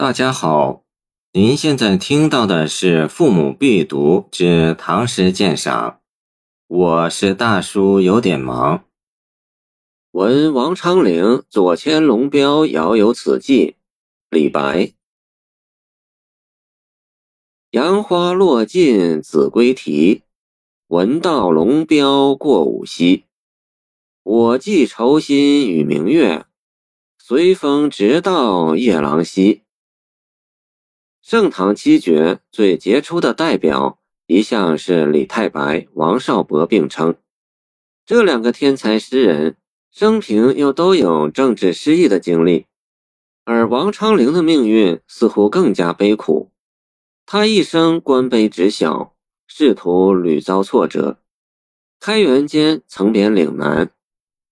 大家好，您现在听到的是《父母必读之唐诗鉴赏》，我是大叔，有点忙。闻王昌龄左迁龙标，遥有此寄。李白。杨花落尽子规啼，闻道龙标过五溪。我寄愁心与明月，随风直到夜郎西。盛唐七绝最杰出的代表，一向是李太白、王少伯并称。这两个天才诗人，生平又都有政治失意的经历，而王昌龄的命运似乎更加悲苦。他一生官卑职小，仕途屡遭挫折。开元间曾贬岭南，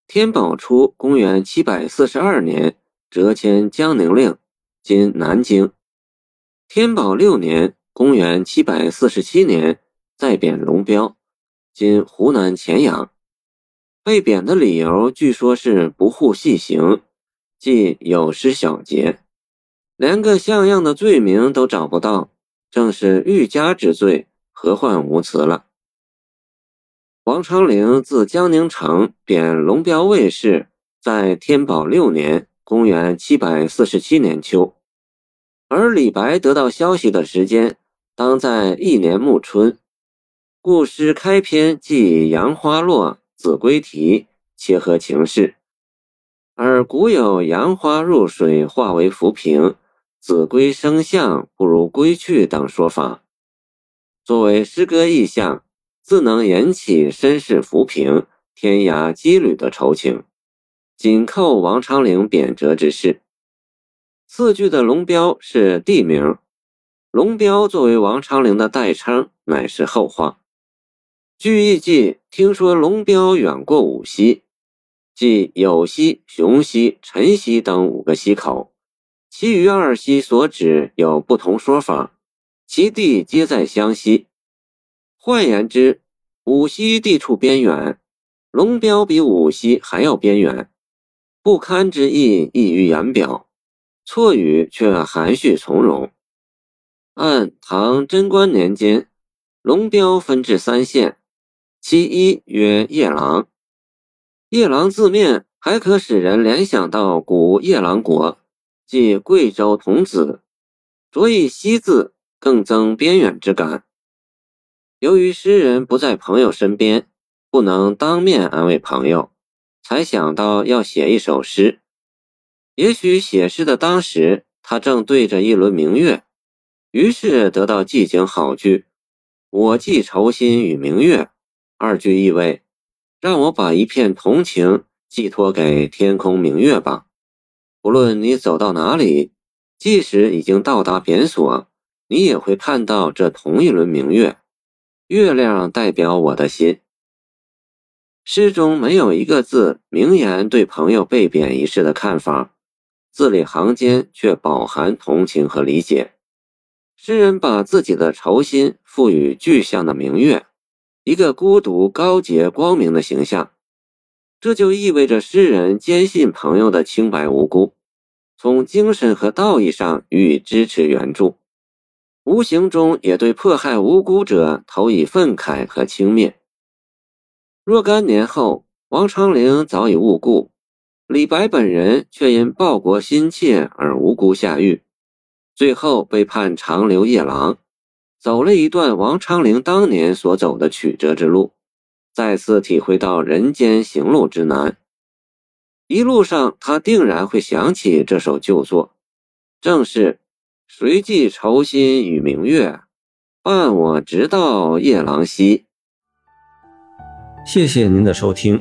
天宝初（公元742年）谪迁江宁令（今南京）。天宝六年（公元747年）再贬龙标（今湖南乾阳）。被贬的理由据说是不护细行，即有失小节，连个像样的罪名都找不到。正是欲加之罪，何患无辞了。王昌龄自江宁城贬龙标卫士，在天宝六年（公元747年）秋，而李白得到消息的时间，当在一年暮春。故诗开篇即“杨花落，子规啼”，切合情势。而古有“杨花入水化为浮萍”。子规声相不如归去等说法，作为诗歌意象，自能引起身世浮萍、天涯羁旅的愁情，紧扣王昌龄贬谪之事。四句的龙标是地名，龙标作为王昌龄的代称，乃是后话。据意记，听说龙标远过五溪，即有溪、雄溪、辰溪等五个溪口。其余二溪所指有不同说法，其地皆在湘西。换言之，五溪地处边远，龙标比五溪还要边远，不堪之意溢于言表。错语却含蓄从容。按唐贞观年间，龙标分治三县，其一曰夜郎。夜郎字面还可使人联想到古夜郎国。即贵州童子，着以“西”字，更增边远之感。由于诗人不在朋友身边，不能当面安慰朋友，才想到要写一首诗。也许写诗的当时，他正对着一轮明月，于是得到寄景好句：“我寄愁心与明月。”二句意味：让我把一片同情寄托给天空明月吧。无论你走到哪里，即使已经到达贬所，你也会看到这同一轮明月。月亮代表我的心。诗中没有一个字明言对朋友被贬一事的看法，字里行间却饱含同情和理解。诗人把自己的愁心赋予具象的明月，一个孤独、高洁、光明的形象。这就意味着诗人坚信朋友的清白无辜。从精神和道义上予以支持援助，无形中也对迫害无辜者投以愤慨和轻蔑。若干年后，王昌龄早已误故，李白本人却因报国心切而无辜下狱，最后被判长流夜郎，走了一段王昌龄当年所走的曲折之路，再次体会到人间行路之难。一路上，他定然会想起这首旧作，正是“谁寄愁心与明月，伴我直到夜郎西”。谢谢您的收听，